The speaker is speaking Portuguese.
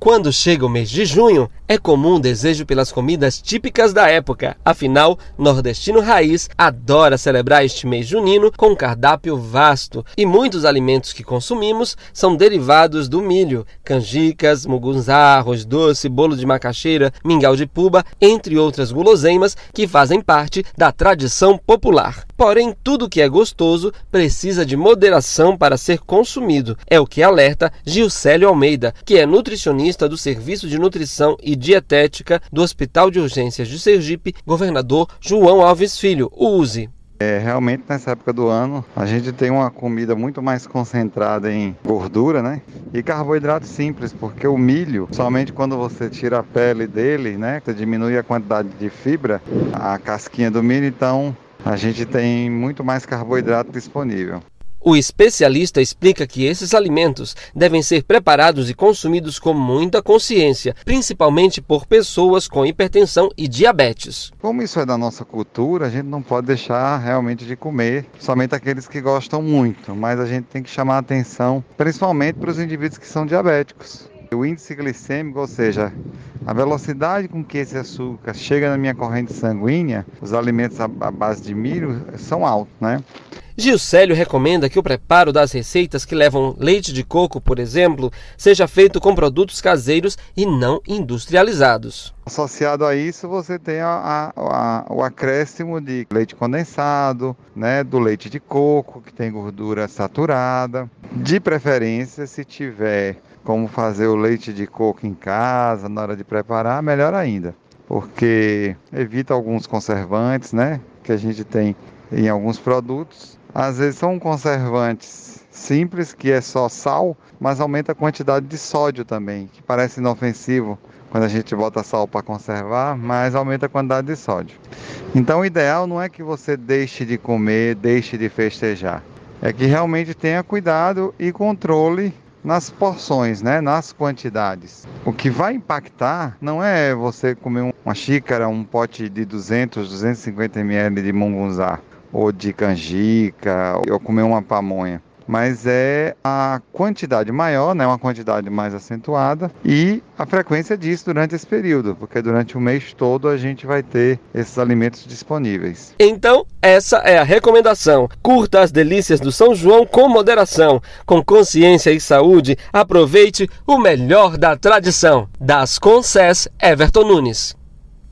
Quando chega o mês de junho, é comum o desejo pelas comidas típicas da época. Afinal, nordestino raiz adora celebrar este mês junino com um cardápio vasto e muitos alimentos que consumimos são derivados do milho: canjicas, mugunzá, arroz doce, bolo de macaxeira, mingau de puba, entre outras guloseimas que fazem parte da tradição popular. Porém, tudo que é gostoso precisa de moderação para ser consumido. É o que alerta Gilcélio Almeida, que é nutricionista do Serviço de Nutrição e Dietética do Hospital de Urgências de Sergipe, governador João Alves Filho, o USE. É, realmente nessa época do ano a gente tem uma comida muito mais concentrada em gordura, né? E carboidrato simples, porque o milho, somente quando você tira a pele dele, né? Você diminui a quantidade de fibra, a casquinha do milho, então a gente tem muito mais carboidrato disponível. O especialista explica que esses alimentos devem ser preparados e consumidos com muita consciência, principalmente por pessoas com hipertensão e diabetes. Como isso é da nossa cultura, a gente não pode deixar realmente de comer somente aqueles que gostam muito, mas a gente tem que chamar atenção principalmente para os indivíduos que são diabéticos. O índice glicêmico, ou seja, a velocidade com que esse açúcar chega na minha corrente sanguínea, os alimentos à base de milho são altos, né? Gilcélio recomenda que o preparo das receitas que levam leite de coco, por exemplo, seja feito com produtos caseiros e não industrializados. Associado a isso, você tem a, a, o acréscimo de leite condensado, né, do leite de coco, que tem gordura saturada. De preferência, se tiver como fazer o leite de coco em casa, na hora de preparar, melhor ainda, porque evita alguns conservantes, né, que a gente tem em alguns produtos às vezes são conservantes simples, que é só sal, mas aumenta a quantidade de sódio também, que parece inofensivo quando a gente bota sal para conservar, mas aumenta a quantidade de sódio. Então o ideal não é que você deixe de comer, deixe de festejar. É que realmente tenha cuidado e controle nas porções, né, nas quantidades. O que vai impactar não é você comer uma xícara, um pote de 200, 250 ml de mungunzá ou de canjica, ou comer uma pamonha. Mas é a quantidade maior, né, uma quantidade mais acentuada e a frequência disso durante esse período, porque durante o mês todo a gente vai ter esses alimentos disponíveis. Então, essa é a recomendação. Curta as delícias do São João com moderação, com consciência e saúde. Aproveite o melhor da tradição. Das Concess Everton Nunes.